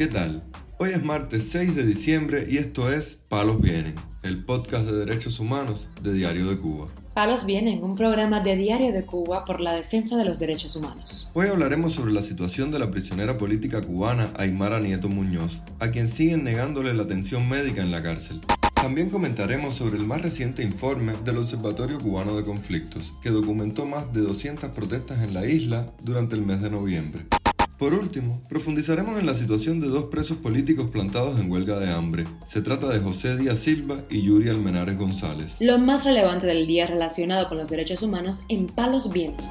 ¿Qué tal? Hoy es martes 6 de diciembre y esto es Palos Vienen, el podcast de derechos humanos de Diario de Cuba. Palos Vienen, un programa de Diario de Cuba por la defensa de los derechos humanos. Hoy hablaremos sobre la situación de la prisionera política cubana Aymara Nieto Muñoz, a quien siguen negándole la atención médica en la cárcel. También comentaremos sobre el más reciente informe del Observatorio Cubano de Conflictos, que documentó más de 200 protestas en la isla durante el mes de noviembre. Por último, profundizaremos en la situación de dos presos políticos plantados en huelga de hambre. Se trata de José Díaz Silva y Yuri Almenares González. Lo más relevante del día relacionado con los derechos humanos en Palos Vientos.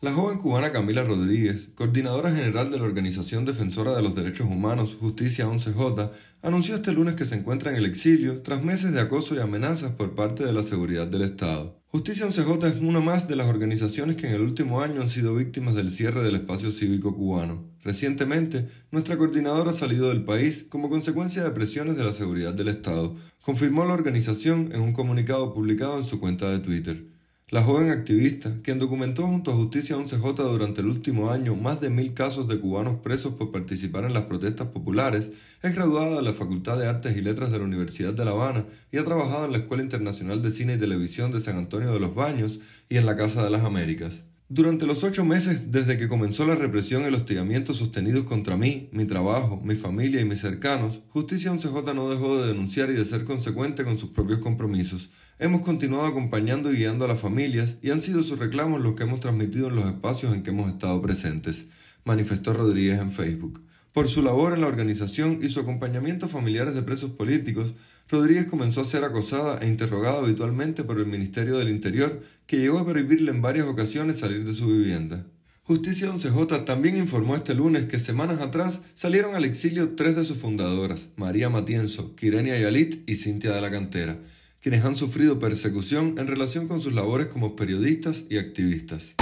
La joven cubana Camila Rodríguez, coordinadora general de la Organización Defensora de los Derechos Humanos Justicia 11J, anunció este lunes que se encuentra en el exilio tras meses de acoso y amenazas por parte de la seguridad del Estado. Justicia 11J es una más de las organizaciones que en el último año han sido víctimas del cierre del espacio cívico cubano. Recientemente, nuestra coordinadora ha salido del país como consecuencia de presiones de la seguridad del Estado, confirmó la organización en un comunicado publicado en su cuenta de Twitter. La joven activista, quien documentó junto a Justicia 11J durante el último año más de mil casos de cubanos presos por participar en las protestas populares, es graduada de la Facultad de Artes y Letras de la Universidad de La Habana y ha trabajado en la Escuela Internacional de Cine y Televisión de San Antonio de los Baños y en la Casa de las Américas. Durante los ocho meses desde que comenzó la represión y el hostigamiento sostenidos contra mí, mi trabajo, mi familia y mis cercanos, Justicia 11J no dejó de denunciar y de ser consecuente con sus propios compromisos. Hemos continuado acompañando y guiando a las familias y han sido sus reclamos los que hemos transmitido en los espacios en que hemos estado presentes, manifestó Rodríguez en Facebook. Por su labor en la organización y su acompañamiento a familiares de presos políticos, Rodríguez comenzó a ser acosada e interrogada habitualmente por el Ministerio del Interior, que llegó a prohibirle en varias ocasiones salir de su vivienda. Justicia 11J también informó este lunes que semanas atrás salieron al exilio tres de sus fundadoras, María Matienzo, Kirenia Yalit y Cintia de la Cantera, quienes han sufrido persecución en relación con sus labores como periodistas y activistas.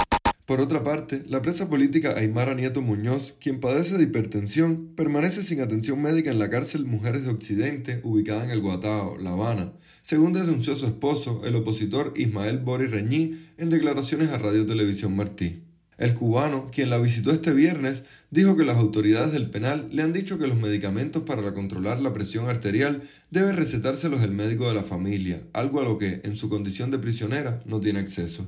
Por otra parte, la presa política Aymara Nieto Muñoz, quien padece de hipertensión, permanece sin atención médica en la cárcel Mujeres de Occidente, ubicada en el Guatao, La Habana, según denunció su esposo, el opositor Ismael Bori Reñí, en declaraciones a Radio Televisión Martí. El cubano, quien la visitó este viernes, dijo que las autoridades del penal le han dicho que los medicamentos para controlar la presión arterial debe recetárselos el médico de la familia, algo a lo que, en su condición de prisionera, no tiene acceso.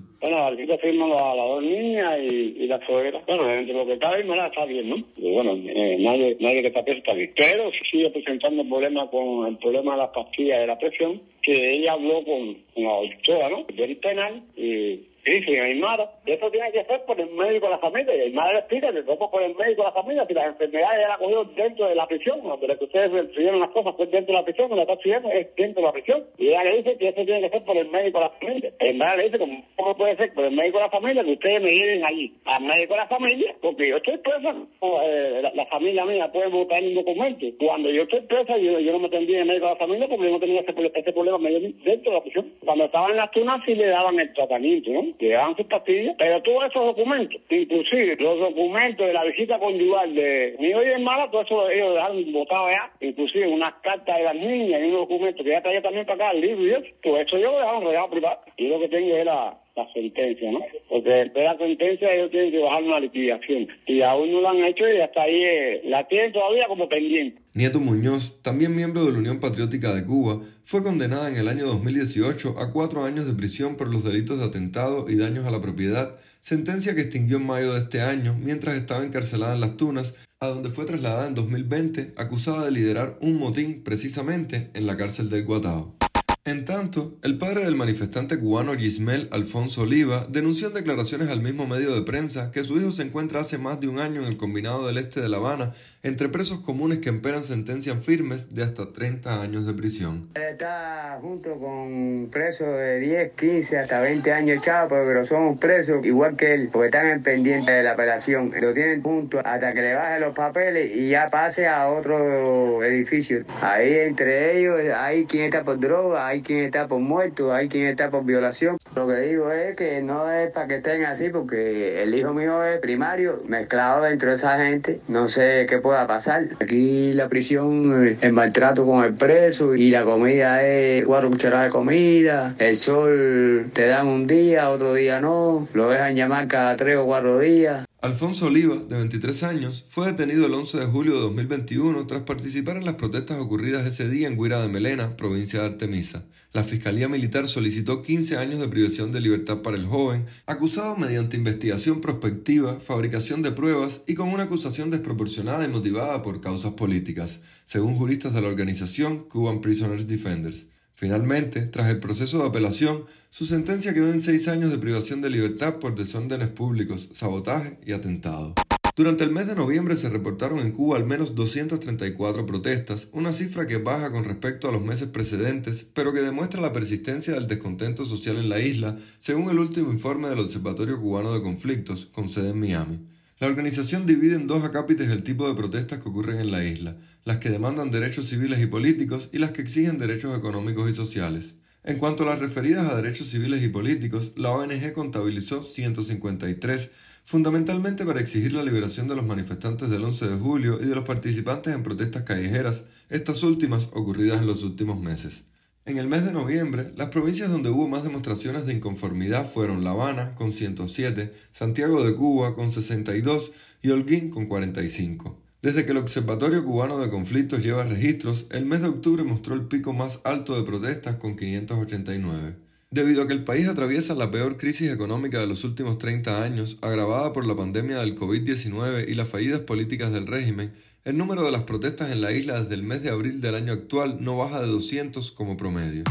Aquí te firman las dos niñas y, y la suegra. Bueno, entre lo que está bien, está bien, ¿no? Y bueno, eh, nadie, nadie que está preso está bien. Pero sigue presentando problemas con el problema de las pastillas de la presión, que ella habló con, con la doctora, ¿no? Del penal y Sí, sí, Aymara. Eso tiene que ser por el médico de la familia. Y Aymara le explica que como por el médico de la familia, si las enfermedades ya la cogió dentro de la prisión, pero que ustedes recibieron las cosas fue dentro de la prisión, lo que está sucediendo es dentro de la prisión. Y ella le dice que eso tiene que ser por el médico de la familia. Aymara le dice, ¿cómo puede ser por el médico de la familia que ustedes me lleven allí al médico de la familia? Porque yo estoy presa, eh, la, familia mía puede votar en un documento. Cuando yo estoy presa, yo, yo no me tendría el médico de la familia porque yo no tenía ese, problema dentro de la prisión. Cuando estaba en las tunas sí le daban el tratamiento, ¿no? que daban sus pastillas, pero todos esos documentos, inclusive los documentos de la visita conyugal de mi y hermana, todo eso ellos dejaron votado ya, inclusive unas cartas de las niñas y unos documentos que ya traía también para acá, el libro y eso, todo eso yo lo dejaron privado. Y lo que tengo es la, la sentencia, ¿no? Porque después de la sentencia ellos tienen que bajar una liquidación. Y aún no lo han hecho y hasta ahí eh, la tienen todavía como pendiente. Nieto Muñoz, también miembro de la Unión Patriótica de Cuba, fue condenada en el año 2018 a cuatro años de prisión por los delitos de atentado y daños a la propiedad, sentencia que extinguió en mayo de este año mientras estaba encarcelada en Las Tunas, a donde fue trasladada en 2020 acusada de liderar un motín precisamente en la cárcel del Guatao. En tanto, el padre del manifestante cubano Gismel Alfonso Oliva denunció en declaraciones al mismo medio de prensa que su hijo se encuentra hace más de un año en el combinado del este de La Habana entre presos comunes que esperan sentencias firmes de hasta 30 años de prisión. Está junto con presos de 10, 15, hasta 20 años echados, pero son presos igual que él, porque están en pendiente de la apelación. Lo tienen junto hasta que le bajen los papeles y ya pase a otro edificio. Ahí entre ellos hay quien está por droga, hay quien está por muerto, hay quien está por violación. Lo que digo es que no es para que estén así, porque el hijo mío es primario, mezclado dentro de esa gente, no sé qué pueda pasar. Aquí la prisión, el maltrato con el preso y la comida es cuatro cucharadas de comida, el sol te dan un día, otro día no, lo dejan llamar cada tres o cuatro días. Alfonso Oliva, de 23 años, fue detenido el 11 de julio de 2021 tras participar en las protestas ocurridas ese día en Guira de Melena, provincia de Artemisa. La Fiscalía Militar solicitó 15 años de privación de libertad para el joven, acusado mediante investigación prospectiva, fabricación de pruebas y con una acusación desproporcionada y motivada por causas políticas, según juristas de la organización Cuban Prisoners Defenders. Finalmente, tras el proceso de apelación, su sentencia quedó en seis años de privación de libertad por desórdenes públicos, sabotaje y atentado. Durante el mes de noviembre se reportaron en Cuba al menos 234 protestas, una cifra que baja con respecto a los meses precedentes, pero que demuestra la persistencia del descontento social en la isla, según el último informe del Observatorio Cubano de Conflictos, con sede en Miami. La organización divide en dos acápites el tipo de protestas que ocurren en la isla, las que demandan derechos civiles y políticos y las que exigen derechos económicos y sociales. En cuanto a las referidas a derechos civiles y políticos, la ONG contabilizó 153, fundamentalmente para exigir la liberación de los manifestantes del 11 de julio y de los participantes en protestas callejeras, estas últimas ocurridas en los últimos meses. En el mes de noviembre, las provincias donde hubo más demostraciones de inconformidad fueron La Habana con 107, Santiago de Cuba con 62 y Holguín con 45. Desde que el Observatorio Cubano de Conflictos lleva registros, el mes de octubre mostró el pico más alto de protestas con 589. Debido a que el país atraviesa la peor crisis económica de los últimos 30 años, agravada por la pandemia del COVID-19 y las fallidas políticas del régimen, el número de las protestas en la isla desde el mes de abril del año actual no baja de 200 como promedio.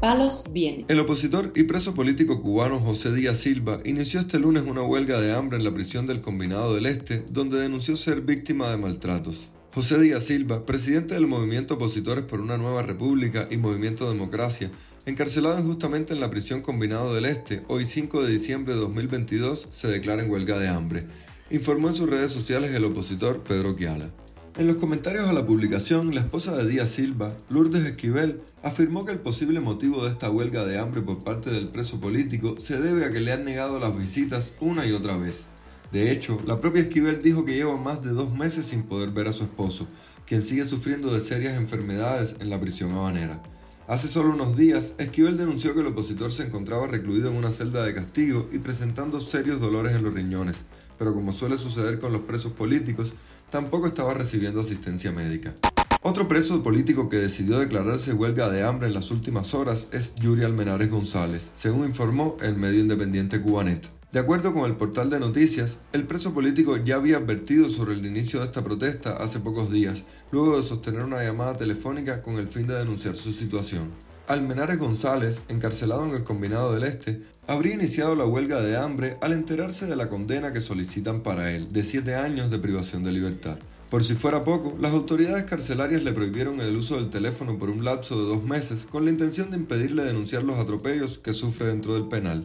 Palos viene. El opositor y preso político cubano José Díaz Silva inició este lunes una huelga de hambre en la prisión del Combinado del Este, donde denunció ser víctima de maltratos. José Díaz Silva, presidente del movimiento Opositores por una Nueva República y Movimiento Democracia, Encarcelado injustamente en la prisión Combinado del Este, hoy 5 de diciembre de 2022 se declara en huelga de hambre, informó en sus redes sociales el opositor Pedro Quiala. En los comentarios a la publicación, la esposa de Díaz Silva, Lourdes Esquivel, afirmó que el posible motivo de esta huelga de hambre por parte del preso político se debe a que le han negado las visitas una y otra vez. De hecho, la propia Esquivel dijo que lleva más de dos meses sin poder ver a su esposo, quien sigue sufriendo de serias enfermedades en la prisión habanera. Hace solo unos días, Esquivel denunció que el opositor se encontraba recluido en una celda de castigo y presentando serios dolores en los riñones, pero como suele suceder con los presos políticos, tampoco estaba recibiendo asistencia médica. Otro preso político que decidió declararse huelga de hambre en las últimas horas es Yuri Almenares González, según informó el medio independiente Cubanet. De acuerdo con el portal de noticias, el preso político ya había advertido sobre el inicio de esta protesta hace pocos días, luego de sostener una llamada telefónica con el fin de denunciar su situación. Almenares González, encarcelado en el Combinado del Este, habría iniciado la huelga de hambre al enterarse de la condena que solicitan para él, de 7 años de privación de libertad. Por si fuera poco, las autoridades carcelarias le prohibieron el uso del teléfono por un lapso de dos meses con la intención de impedirle denunciar los atropellos que sufre dentro del penal.